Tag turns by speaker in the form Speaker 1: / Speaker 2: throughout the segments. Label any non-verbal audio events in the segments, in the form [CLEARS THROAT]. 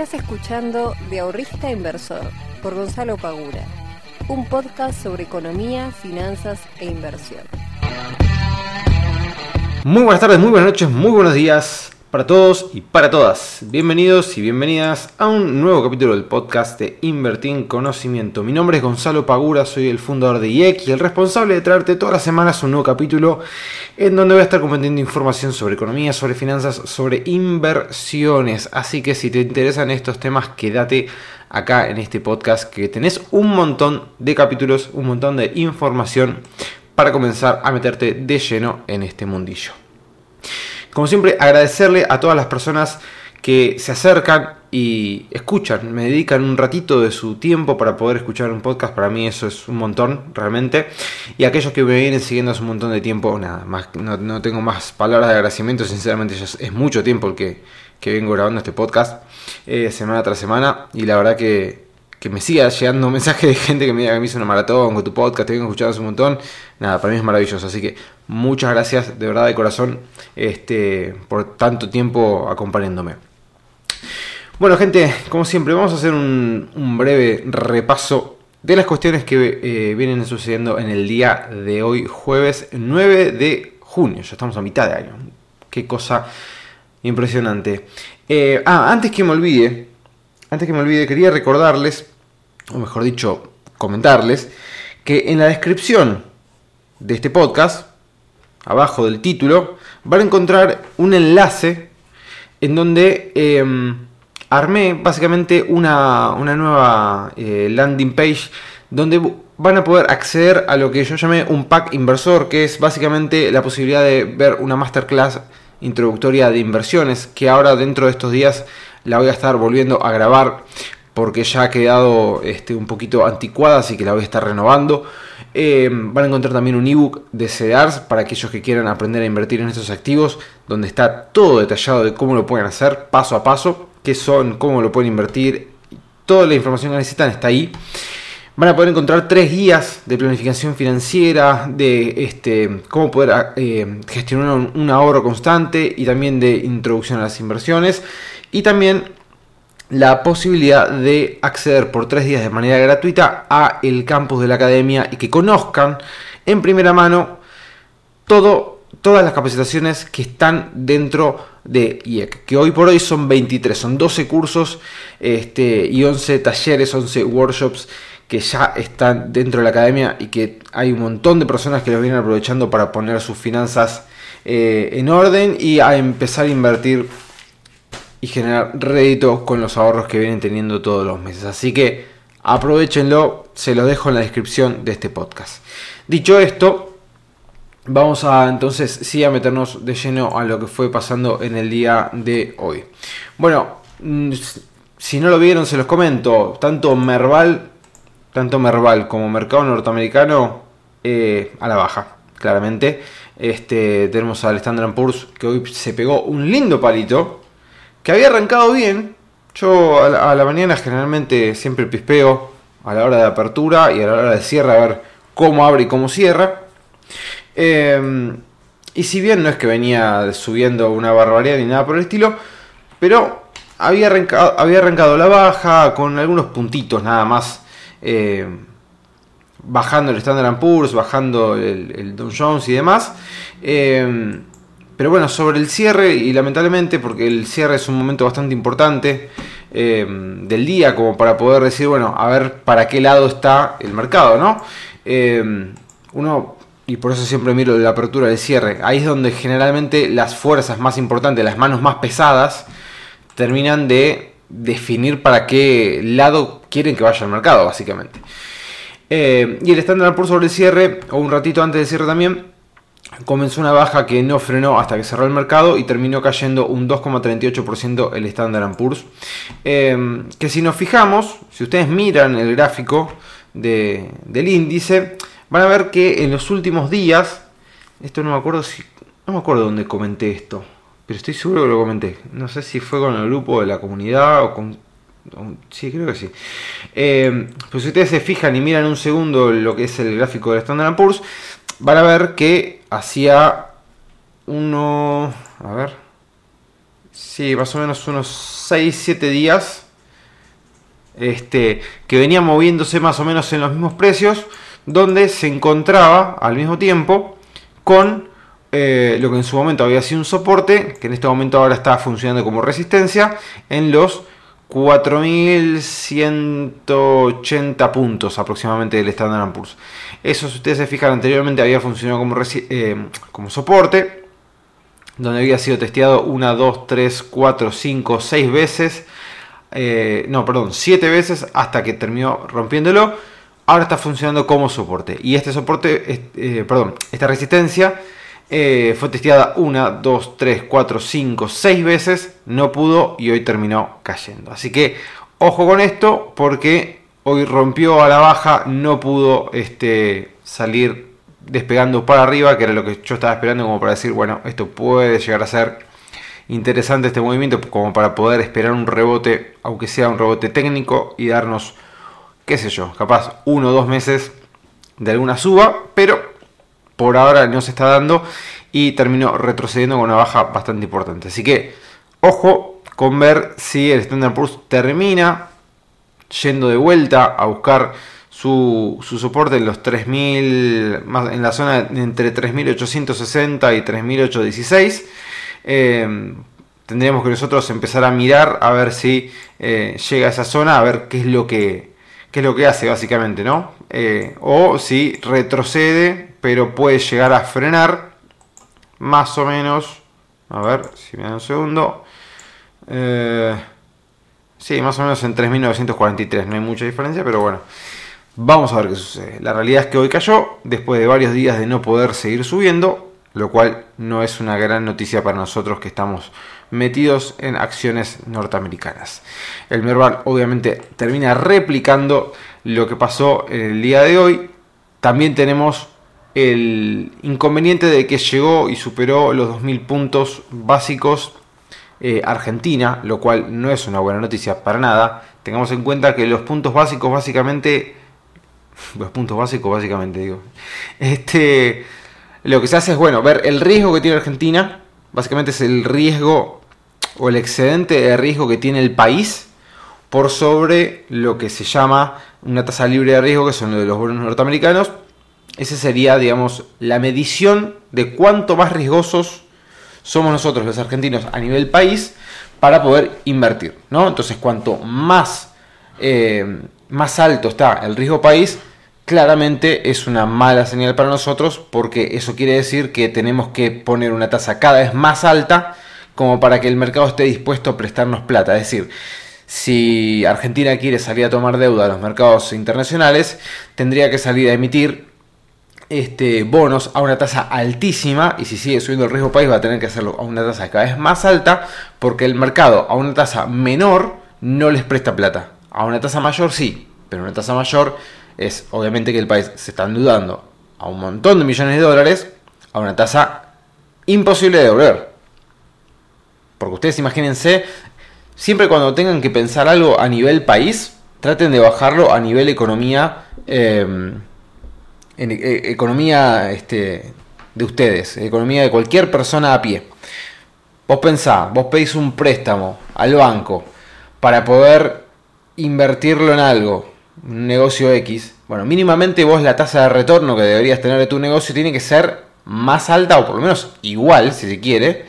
Speaker 1: Estás escuchando De Ahorrista Inversor por Gonzalo Pagura, un podcast sobre economía, finanzas e inversión.
Speaker 2: Muy buenas tardes, muy buenas noches, muy buenos días para todos y para todas. Bienvenidos y bienvenidas a un nuevo capítulo del podcast de Invertir en Conocimiento. Mi nombre es Gonzalo Pagura, soy el fundador de IEC y el responsable de traerte todas las semanas un nuevo capítulo en donde voy a estar compartiendo información sobre economía, sobre finanzas, sobre inversiones. Así que si te interesan estos temas, quédate acá en este podcast que tenés un montón de capítulos, un montón de información para comenzar a meterte de lleno en este mundillo. Como siempre, agradecerle a todas las personas que se acercan y escuchan, me dedican un ratito de su tiempo para poder escuchar un podcast, para mí eso es un montón realmente. Y aquellos que me vienen siguiendo hace un montón de tiempo, nada, más, no, tengo más palabras de agradecimiento, sinceramente ya es, mucho tiempo el que, vengo grabando este podcast, eh, semana tras semana, y la verdad que que me siga llegando [LAUGHS] mensajes de gente que me diga que me hizo una maratón con tu podcast, te vengo escuchando hace un montón. Nada, para mí es maravilloso. Así que muchas gracias de verdad de corazón este, por tanto tiempo acompañándome. Bueno, gente, como siempre, vamos a hacer un, breve repaso de las cuestiones que eh, vienen sucediendo en el día de hoy, jueves 9 de junio. Ya estamos a mitad de año. Qué cosa impresionante. Eh, ah, antes que me olvide, antes que me olvide, quería recordarles, o mejor dicho, comentarles, que en la descripción de este podcast, abajo del título, van a encontrar un enlace en donde em, armé básicamente una, nueva eh, landing page donde van a poder acceder a lo que yo llamé un pack inversor, que es básicamente la posibilidad de ver una masterclass introductoria de inversiones, que ahora dentro de estos días la voy a estar volviendo a grabar porque ya ha quedado este, un poquito anticuada, así que la voy a estar renovando. Eh, van a encontrar también un ebook de CDRs para aquellos que quieran aprender a invertir en estos activos, donde está todo detallado de cómo lo pueden hacer paso a paso, qué son, cómo lo pueden invertir, toda la información que necesitan está ahí. Van a poder encontrar tres guías de planificación financiera, de este, cómo poder eh, gestionar un ahorro constante y también de introducción a las inversiones y también la posibilidad de acceder por tres días de manera gratuita a el campus de la academia y que conozcan en primera mano todo, todas las capacitaciones que están dentro de IEC, que hoy por hoy son 23, son 12 cursos este, y 11 talleres, 11 workshops que ya están dentro de la academia y que hay un montón de personas que lo vienen aprovechando para poner sus finanzas eh, en orden y a empezar a invertir y generar rédito con los ahorros que vienen teniendo todos los meses. Así que aprovechenlo, se lo dejo en la descripción de este podcast. Dicho esto, vamos a entonces sí a meternos de lleno a lo que fue pasando en el día de hoy. Bueno, mm, si no lo vieron se los comento, tanto Merval, tanto Merval como mercado norteamericano eh, a la baja, claramente. Este, tenemos al Standard Poor's que hoy se pegó un lindo palito, que había arrancado bien. Yo a la, mañana generalmente siempre pispeo a la hora de apertura y a la hora de cierre a ver cómo abre y cómo cierra. Em, y si bien no es que venía subiendo una barbaridad ni nada por el estilo, pero había arrancado, había arrancado la baja con algunos puntitos nada más. Em, bajando el Standard Poor's, bajando el, el Dow Jones y demás. Em, pero bueno, sobre el cierre, y lamentablemente, porque el cierre es un momento bastante importante eh, del día, como para poder decir, bueno, a ver para qué lado está el mercado, ¿no? Eh, uno, y por eso siempre miro la apertura del cierre, ahí es donde generalmente las fuerzas más importantes, las manos más pesadas, terminan de definir para qué lado quieren que vaya el mercado, básicamente. Eh, y el estándar por sobre el cierre, o un ratito antes del cierre también, comenzó una baja que no frenó hasta que cerró el mercado y terminó cayendo un 2,38% el Standard Poor's. Em, que si nos fijamos, si ustedes miran el gráfico del índice, van a ver que en los últimos días, esto no me acuerdo si, no me acuerdo dónde comenté esto, pero estoy seguro que lo comenté. No sé si fue con el grupo de la comunidad o con Sí, creo que sí. Em, pues si ustedes se fijan y miran un segundo lo que es el gráfico del Standard Poor's, van a ver que hacía uno, a ver, sí, más o menos unos 6-7 días este, que venía moviéndose más o menos en los mismos precios, donde se encontraba al mismo tiempo con eh, lo que en su momento había sido un soporte, que en este momento ahora está funcionando como resistencia, en los 4.180 puntos aproximadamente del Standard Poor's. Eso, si ustedes se fijan, anteriormente había funcionado como, eh, como soporte, donde había sido testeado 1, 2, 3, 4, 5, 6 veces. Eh, no, perdón, 7 veces hasta que terminó rompiéndolo. Ahora está funcionando como soporte. Y este soporte, eh, perdón, esta resistencia fue testeada 1, 2, 3, 4, 5, 6 veces. No pudo y hoy terminó cayendo. Así que ojo con esto porque hoy rompió a la baja, no pudo este, salir despegando para arriba, que era lo que yo estaba esperando como para decir, bueno, esto puede llegar a ser interesante este movimiento, como para poder esperar un rebote, aunque sea un rebote técnico, y darnos, qué sé yo, capaz uno o dos meses de alguna suba, pero por ahora no se está dando y terminó retrocediendo con una baja bastante importante. Así que, ojo con ver si el Standard Poor's termina yendo de vuelta a buscar su, soporte en los 3000, en la zona entre 3860 y 3816. Eh, tendríamos que nosotros empezar a mirar a ver si eh, llega a esa zona, a ver qué es lo que, qué es lo que hace básicamente, ¿no? Eh, o si retrocede, pero puede llegar a frenar más o menos. A ver, si me da un segundo. Sí, más o menos en 3.943, no hay mucha diferencia, pero bueno, vamos a ver qué sucede. La realidad es que hoy cayó, después de varios días de no poder seguir subiendo, lo cual no es una gran noticia para nosotros que estamos metidos en acciones norteamericanas. El Merval obviamente termina replicando lo que pasó en el día de hoy. También tenemos el inconveniente de que llegó y superó los 2.000 puntos básicos eh, Argentina, lo cual no es una buena noticia para nada. Tengamos en cuenta que los puntos básicos básicamente, [LAUGHS] los puntos básicos básicamente digo, este, lo que se hace es, bueno, ver el riesgo que tiene Argentina, básicamente es el riesgo o el excedente de riesgo que tiene el país por sobre lo que se llama una tasa libre de riesgo, que son los bonos norteamericanos. Esa sería, digamos, la medición de cuánto más riesgosos somos nosotros los argentinos a nivel país para poder invertir. ¿no? Entonces, cuanto más, eh, más alto está el riesgo país, claramente es una mala señal para nosotros porque eso quiere decir que tenemos que poner una tasa cada vez más alta como para que el mercado esté dispuesto a prestarnos plata. Es decir, si Argentina quiere salir a tomar deuda a los mercados internacionales, tendría que salir a emitir este, bonos a una tasa altísima y si sigue subiendo el riesgo país va a tener que hacerlo a una tasa cada vez más alta porque el mercado a una tasa menor no les presta plata. A una tasa mayor sí, pero una tasa mayor es obviamente que el país se está endeudando a un montón de millones de dólares a una tasa imposible de devolver. Porque ustedes imagínense, siempre cuando tengan que pensar algo a nivel país, traten de bajarlo a nivel economía. Eh, en eh, economía este, de ustedes, economía de cualquier persona a pie. Vos pensá, vos pedís un préstamo al banco para poder invertirlo en algo, un negocio X. Bueno, mínimamente vos la tasa de retorno que deberías tener de tu negocio tiene que ser más alta o por lo menos igual, si se quiere,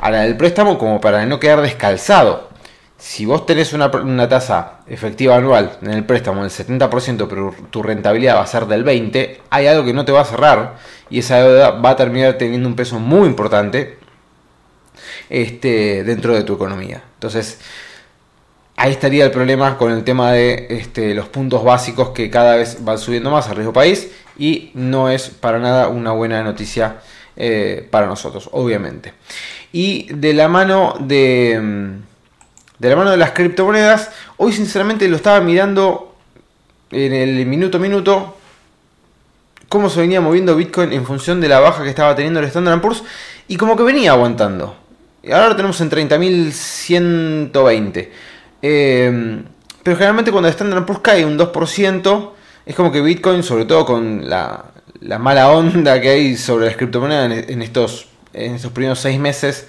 Speaker 2: a la del préstamo como para no quedar descalzado si vos tenés una, tasa efectiva anual en el préstamo del 70%, pero tu rentabilidad va a ser del 20%, hay algo que no te va a cerrar y esa deuda va a terminar teniendo un peso muy importante este, dentro de tu economía. Entonces, ahí estaría el problema con el tema de este, los puntos básicos que cada vez van subiendo más al riesgo país y no es para nada una buena noticia eh, para nosotros, obviamente. Y de la mano de mm, de la mano de las criptomonedas. Hoy sinceramente lo estaba mirando en el minuto a minuto cómo se venía moviendo Bitcoin en función de la baja que estaba teniendo el Standard Poor's y como que venía aguantando. Y ahora lo tenemos en 30.120. Eh, pero generalmente cuando el Standard Poor's cae un 2%, es como que Bitcoin, sobre todo con la, mala onda que hay sobre las criptomonedas en, estos, en estos primeros 6 meses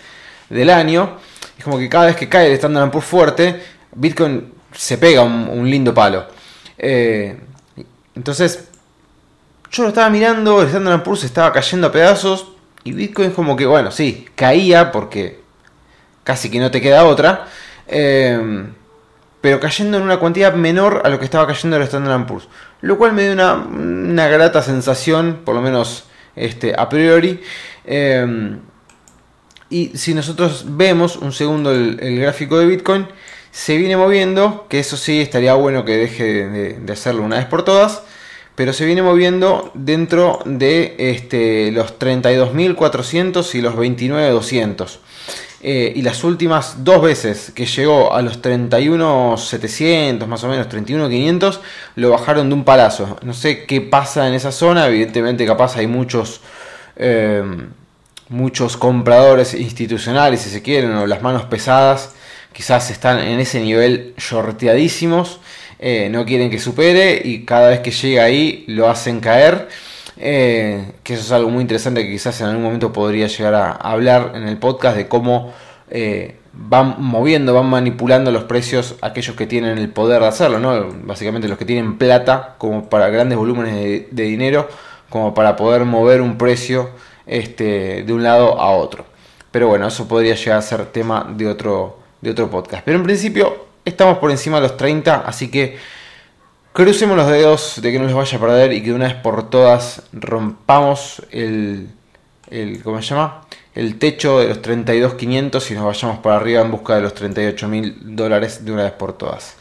Speaker 2: del año, es como que cada vez que cae el Standard Poor's fuerte, Bitcoin se pega un, lindo palo. Eh, entonces, yo lo estaba mirando, el Standard Poor's estaba cayendo a pedazos y Bitcoin como que, bueno, sí, caía porque casi que no te queda otra. Eh, pero cayendo en una cantidad menor a lo que estaba cayendo el Standard Poor's. Lo cual me dio una, grata sensación, por lo menos este, a priori. Eh, y si nosotros vemos un segundo el, gráfico de Bitcoin, se viene moviendo, que eso sí estaría bueno que deje de, hacerlo una vez por todas, pero se viene moviendo dentro de este, los 32.400 y los 29.200. Eh, y las últimas dos veces que llegó a los 31.700, más o menos 31.500, lo bajaron de un palazo. No sé qué pasa en esa zona, evidentemente capaz hay muchos, eh, muchos compradores institucionales, si se quieren, o las manos pesadas, quizás están en ese nivel shorteadísimos. Eh, no quieren que supere y cada vez que llega ahí lo hacen caer. Eh, que eso es algo muy interesante que quizás en algún momento podría llegar a hablar en el podcast de cómo eh, van moviendo, van manipulando los precios aquellos que tienen el poder de hacerlo, ¿no? básicamente los que tienen plata como para grandes volúmenes de, dinero, como para poder mover un precio este, de un lado a otro. Pero bueno, eso podría llegar a ser tema de otro, de otro podcast. Pero en principio estamos por encima de los 30, así que Crucemos los dedos de que no les vaya a perder y que de una vez por todas rompamos el, el ¿cómo se llama? El techo de los 32.500 y nos vayamos por arriba en busca de los 38.000 dólares de una vez por todas.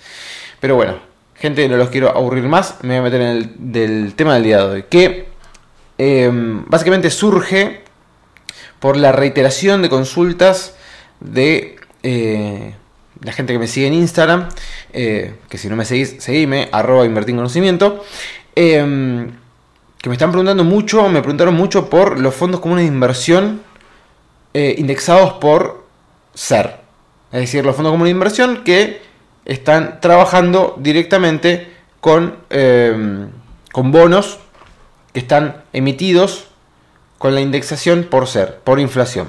Speaker 2: Pero bueno, gente, no los quiero aburrir más, me voy a meter en el del tema del día de hoy, que em, básicamente surge por la reiteración de consultas de... Eh, la gente que me sigue en Instagram, eh, que si no me seguís, seguime, arroba conocimiento, em, que me están preguntando mucho, me preguntaron mucho por los fondos comunes de inversión eh, indexados por SER. Es decir, los fondos comunes de inversión que están trabajando directamente con, em, con bonos que están emitidos con la indexación por SER, por inflación.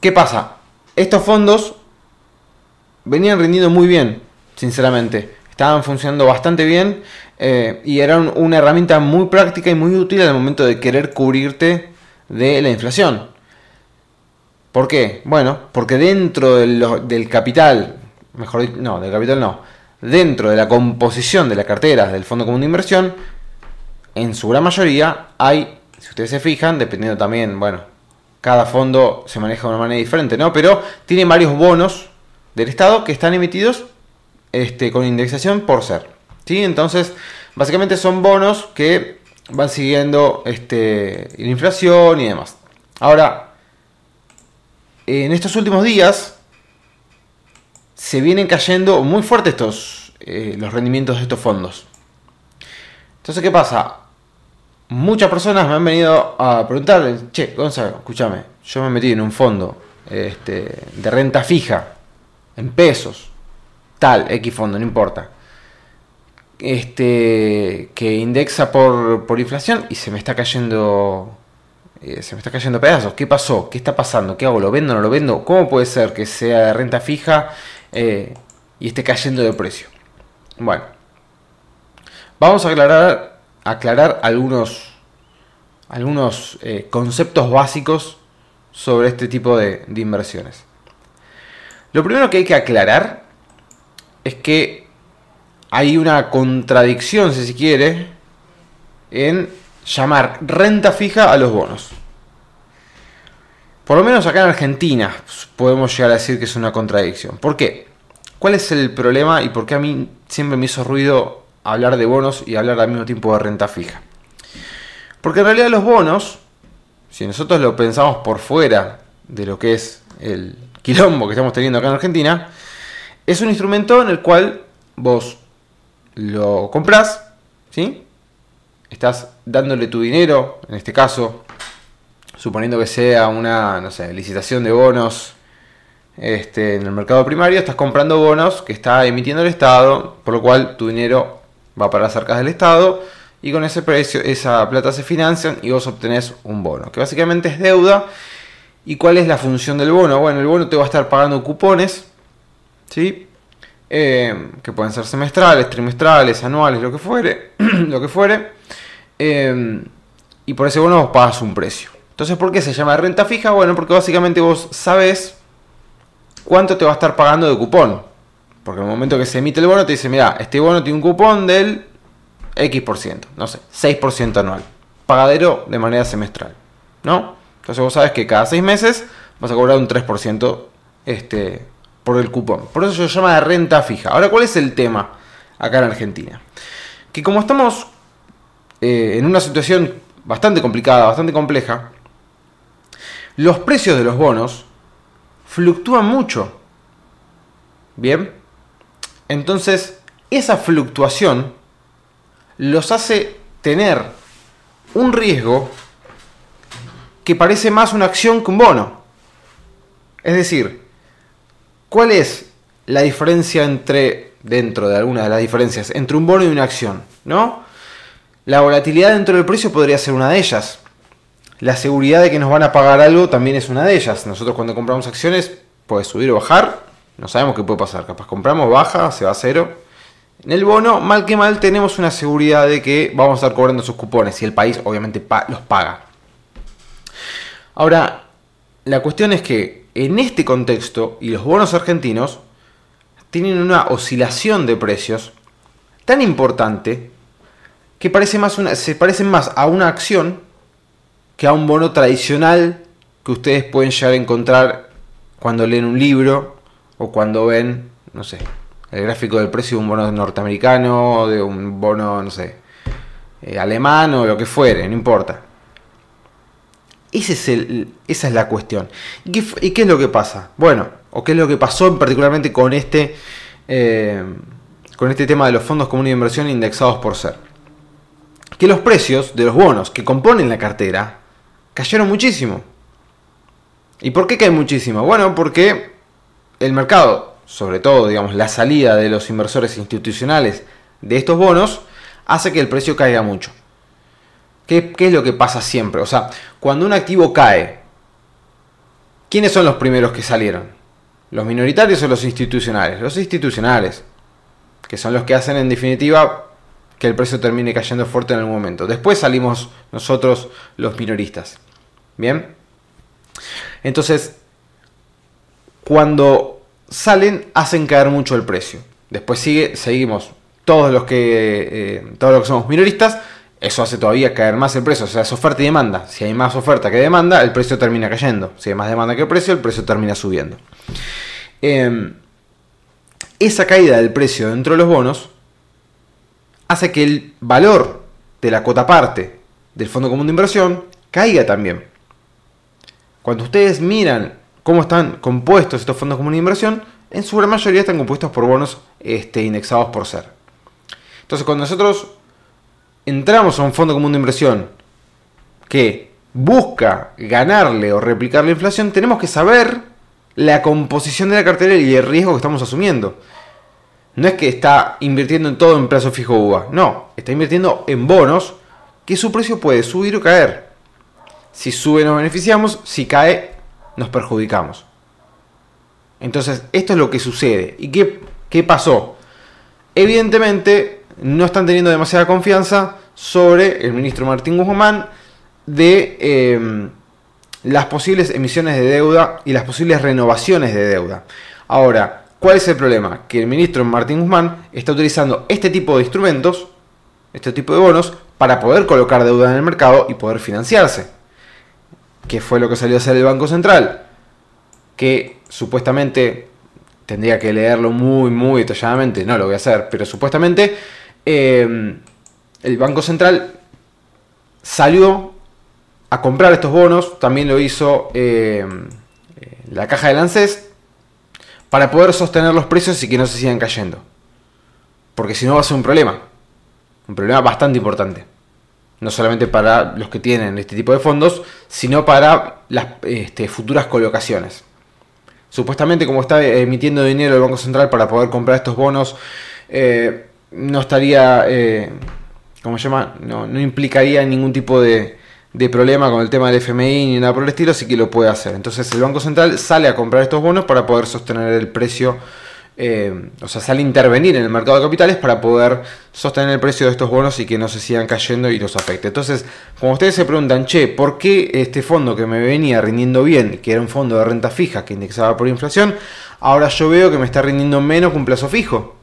Speaker 2: ¿Qué pasa? Estos fondos venían rindiendo muy bien, sinceramente. Estaban funcionando bastante bien eh, y eran una herramienta muy práctica y muy útil al momento de querer cubrirte de la inflación. ¿Por qué? Bueno, porque dentro del capital, mejor dicho, no, del capital no, dentro de la composición de la cartera del Fondo Común de Inversión, en su gran mayoría hay, si ustedes se fijan, dependiendo también, bueno, cada fondo se maneja de una manera diferente, ¿no? Pero tiene varios bonos del Estado que están emitidos este, con indexación por ser. ¿sí? Entonces, básicamente son bonos que van siguiendo este, la inflación y demás. Ahora, en estos últimos días se vienen cayendo muy fuertes estos, eh, los rendimientos de estos fondos. Entonces, ¿qué pasa? Muchas personas me han venido a preguntar, che, Gonzalo, escúchame, yo me metí en un fondo este, de renta fija en pesos, tal, X fondo, no importa. Este, que indexa por, inflación y se me está cayendo eh, se me está cayendo pedazos. ¿Qué pasó? ¿Qué está pasando? ¿Qué hago? ¿Lo vendo no lo vendo? ¿Cómo puede ser que sea de renta fija eh, y esté cayendo de precio? Bueno, vamos a aclarar, aclarar algunos, algunos eh, conceptos básicos sobre este tipo de inversiones. Lo primero que hay que aclarar es que hay una contradicción, si se quiere, en llamar renta fija a los bonos. Por lo menos acá en Argentina podemos llegar a decir que es una contradicción. ¿Por qué? ¿Cuál es el problema y por qué a mí siempre me hizo ruido hablar de bonos y hablar al mismo tiempo de renta fija? Porque en realidad los bonos, si nosotros lo pensamos por fuera de lo que es el quilombo que estamos teniendo acá en Argentina, es un instrumento en el cual vos lo compras, ¿sí? Estás dándole tu dinero, en este caso, suponiendo que sea una, licitación de bonos este, en el mercado primario, estás comprando bonos que está emitiendo el Estado, por lo cual tu dinero va para las arcas del Estado y con ese precio, esa plata se financian y vos obtenés un bono, que básicamente es deuda ¿Y cuál es la función del bono? Bueno, el bono te va a estar pagando cupones, ¿sí? eh, que pueden ser semestrales, trimestrales, anuales, lo que fuere, [CLEARS THROAT] lo que fuere, eh, y por ese bono vos pagas un precio. Entonces, ¿por qué se llama renta fija? Bueno, porque básicamente vos sabes cuánto te va a estar pagando de cupón. Porque en el momento que se emite el bono te dice, mira, este bono tiene un cupón del X%, no sé, 6% anual. Pagadero de manera semestral, ¿no? Entonces vos sabes que cada 6 meses vas a cobrar un 3% este, por el cupón. Por eso se llama de renta fija. Ahora, ¿cuál es el tema acá en Argentina? Que como estamos eh, en una situación bastante complicada, bastante compleja, los precios de los bonos fluctúan mucho. Bien. Entonces, esa fluctuación los hace tener un riesgo que parece más una acción que un bono. Es decir, ¿cuál es la diferencia entre, dentro de alguna de las diferencias, entre un bono y una acción? ¿No? La volatilidad dentro del precio podría ser una de ellas. La seguridad de que nos van a pagar algo también es una de ellas. Nosotros cuando compramos acciones puede subir o bajar, no sabemos qué puede pasar. Capaz compramos, baja, se va a cero. En el bono, mal que mal, tenemos una seguridad de que vamos a estar cobrando sus cupones y el país obviamente los paga. Ahora, la cuestión es que en este contexto y los bonos argentinos tienen una oscilación de precios tan importante que parece más una, se parecen más a una acción que a un bono tradicional que ustedes pueden llegar a encontrar cuando leen un libro o cuando ven, no sé, el gráfico del precio de un bono norteamericano, de un bono, no sé, eh, alemán o lo que fuere, no importa. Es el, esa es la cuestión. ¿Y qué, es lo que pasa? Bueno, o qué es lo que pasó particularmente con este, eh, con este tema de los fondos comunes de inversión indexados por ser. Que los precios de los bonos que componen la cartera cayeron muchísimo. ¿Y por qué caen muchísimo? Bueno, porque el mercado, sobre todo, digamos, la salida de los inversores institucionales de estos bonos, hace que el precio caiga mucho. ¿Qué, es lo que pasa siempre? O sea, cuando un activo cae, ¿quiénes son los primeros que salieron? ¿Los minoritarios o los institucionales? Los institucionales, que son los que hacen en definitiva que el precio termine cayendo fuerte en algún momento. Después salimos nosotros los minoristas. Bien. Entonces, cuando salen, hacen caer mucho el precio. Después sigue, seguimos todos los que, eh, todos los que somos minoristas. Eso hace todavía caer más el precio. O sea, es oferta y demanda. Si hay más oferta que demanda, el precio termina cayendo. Si hay más demanda que el precio, el precio termina subiendo. Em, esa caída del precio dentro de los bonos hace que el valor de la cuota parte del Fondo Común de Inversión caiga también. Cuando ustedes miran cómo están compuestos estos fondos comunes de inversión, en su gran mayoría están compuestos por bonos este, indexados por ser. Entonces, cuando nosotros entramos a un fondo común de inversión que busca ganarle o replicar la inflación, tenemos que saber la composición de la cartera y el riesgo que estamos asumiendo. No es que está invirtiendo en todo en plazo fijo UVA, no, está invirtiendo en bonos que su precio puede subir o caer. Si sube nos beneficiamos, si cae nos perjudicamos. Entonces, esto es lo que sucede. ¿Y qué, qué pasó? Evidentemente, no están teniendo demasiada confianza sobre el ministro Martín Guzmán de em, las posibles emisiones de deuda y las posibles renovaciones de deuda. Ahora, ¿cuál es el problema? Que el ministro Martín Guzmán está utilizando este tipo de instrumentos, este tipo de bonos, para poder colocar deuda en el mercado y poder financiarse que fue lo que salió a hacer el Banco Central, que supuestamente tendría que leerlo muy, muy detalladamente, no lo voy a hacer, pero supuestamente eh, el Banco Central salió a comprar estos bonos, también lo hizo eh, la caja de Lancés, para poder sostener los precios y que no se sigan cayendo. Porque si no va a ser un problema, un problema bastante importante no solamente para los que tienen este tipo de fondos, sino para las este, futuras colocaciones. Supuestamente como está emitiendo dinero el Banco Central para poder comprar estos bonos, eh, no estaría, eh, ¿cómo se llama? No, implicaría ningún tipo de, de, problema con el tema del FMI ni nada por el estilo, así que lo puede hacer. Entonces el Banco Central sale a comprar estos bonos para poder sostener el precio eh, o sea, sale a intervenir en el mercado de capitales para poder sostener el precio de estos bonos y que no se sigan cayendo y los afecte. Entonces, como ustedes se preguntan, che, ¿por qué este fondo que me venía rindiendo bien, que era un fondo de renta fija que indexaba por inflación, ahora yo veo que me está rindiendo menos que un plazo fijo?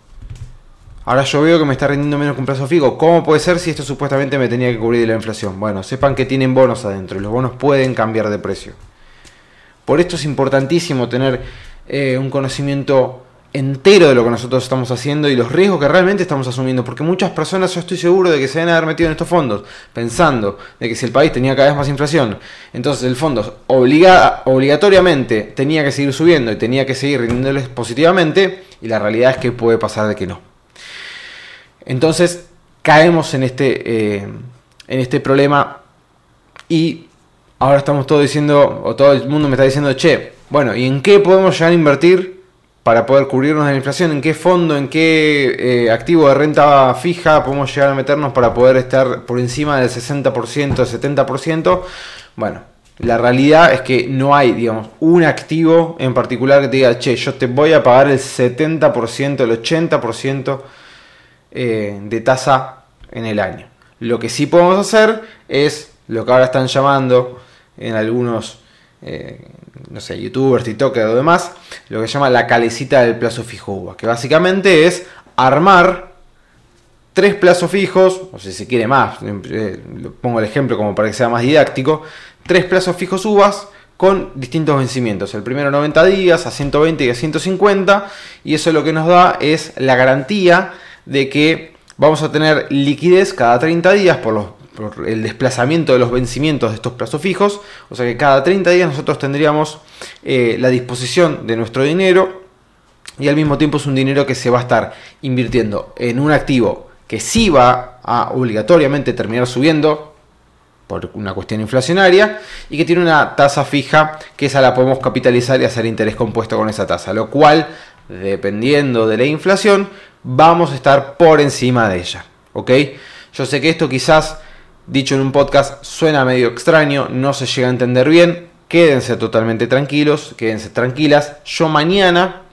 Speaker 2: Ahora yo veo que me está rindiendo menos que un plazo fijo. ¿Cómo puede ser si esto supuestamente me tenía que cubrir de la inflación? Bueno, sepan que tienen bonos adentro y los bonos pueden cambiar de precio. Por esto es importantísimo tener eh, un conocimiento entero de lo que nosotros estamos haciendo y los riesgos que realmente estamos asumiendo, porque muchas personas yo estoy seguro de que se a haber metido en estos fondos pensando de que si el país tenía cada vez más inflación, entonces el fondo obliga, obligatoriamente tenía que seguir subiendo y tenía que seguir rindiéndoles positivamente y la realidad es que puede pasar de que no. Entonces caemos en este, eh, en este problema y ahora estamos todos diciendo, o todo el mundo me está diciendo, che, bueno, ¿y en qué podemos llegar a invertir? Para poder cubrirnos de la inflación, en qué fondo, en qué eh, activo de renta fija podemos llegar a meternos para poder estar por encima del 60%, 70%. Bueno, la realidad es que no hay, digamos, un activo en particular que te diga, che, yo te voy a pagar el 70%, el 80% eh, de tasa en el año. Lo que sí podemos hacer es lo que ahora están llamando en algunos eh, no sé, youtubers, TikTokers o demás, lo que se llama la calecita del plazo fijo UVA, que básicamente es armar tres plazos fijos, o si se quiere más, eh, pongo el ejemplo como para que sea más didáctico, tres plazos fijos UVAs con distintos vencimientos. El primero 90 días, a 120 y a 150, y eso lo que nos da es la garantía de que vamos a tener liquidez cada 30 días por los por el desplazamiento de los vencimientos de estos plazos fijos, o sea que cada 30 días nosotros tendríamos eh, la disposición de nuestro dinero y al mismo tiempo es un dinero que se va a estar invirtiendo en un activo que sí va a obligatoriamente terminar subiendo por una cuestión inflacionaria y que tiene una tasa fija que esa la podemos capitalizar y hacer interés compuesto con esa tasa, lo cual dependiendo de la inflación vamos a estar por encima de ella, ¿ok? Yo sé que esto quizás dicho en un podcast suena medio extraño, no se llega a entender bien. Quédense totalmente tranquilos, quédense tranquilas. Yo mañana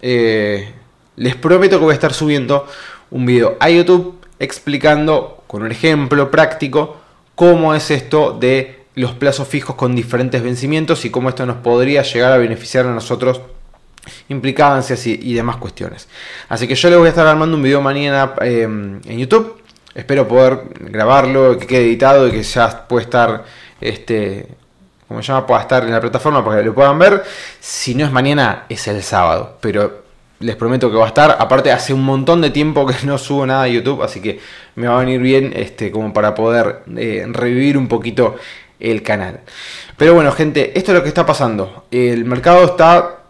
Speaker 2: eh, les prometo que voy a estar subiendo un video a YouTube explicando con un ejemplo práctico cómo es esto de los plazos fijos con diferentes vencimientos y cómo esto nos podría llegar a beneficiar a nosotros implicancias y, demás cuestiones. Así que yo les voy a estar armando un video mañana eh, en YouTube Espero poder grabarlo, que quede editado y que ya pueda estar, este, se llama, pueda estar en la plataforma para que lo puedan ver. Si no es mañana, es el sábado. Pero les prometo que va a estar. Aparte, hace un montón de tiempo que no subo nada a YouTube, así que me va a venir bien este, como para poder eh, revivir un poquito el canal. Pero bueno, gente, esto es lo que está pasando. El mercado está,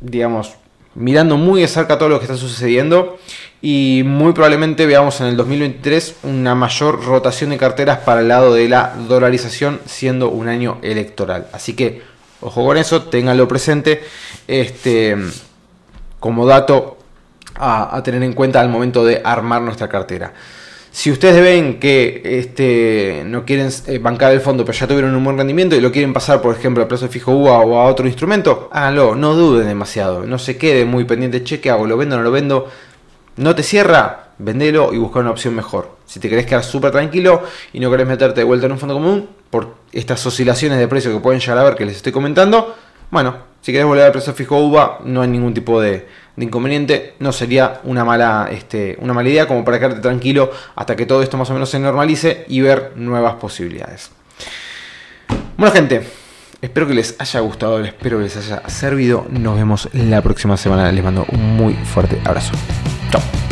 Speaker 2: digamos, mirando muy de cerca todo lo que está sucediendo y muy probablemente veamos en el 2023 una mayor rotación de carteras para el lado de la dolarización siendo un año electoral. Así que ojo con eso, ténganlo presente este, como dato a, tener en cuenta al momento de armar nuestra cartera. Si ustedes ven que este, no quieren eh, bancar el fondo, pero ya tuvieron un buen rendimiento y lo quieren pasar, por ejemplo, a plazo fijo UA o a otro instrumento, háganlo, no duden demasiado, no se quede muy pendiente, cheque, hago, lo vendo, no lo vendo. No te cierra, vendelo y busca una opción mejor. Si te querés quedar súper tranquilo y no querés meterte de vuelta en un fondo común por estas oscilaciones de precio que pueden llegar a ver que les estoy comentando, bueno, si querés volver al precio fijo UVA, no hay ningún tipo de, inconveniente, no sería una mala, este, una mala idea como para quedarte tranquilo hasta que todo esto más o menos se normalice y ver nuevas posibilidades. Bueno gente, espero que les haya gustado, espero que les haya servido. Nos vemos la próxima semana. Les mando un muy fuerte abrazo. 쪽.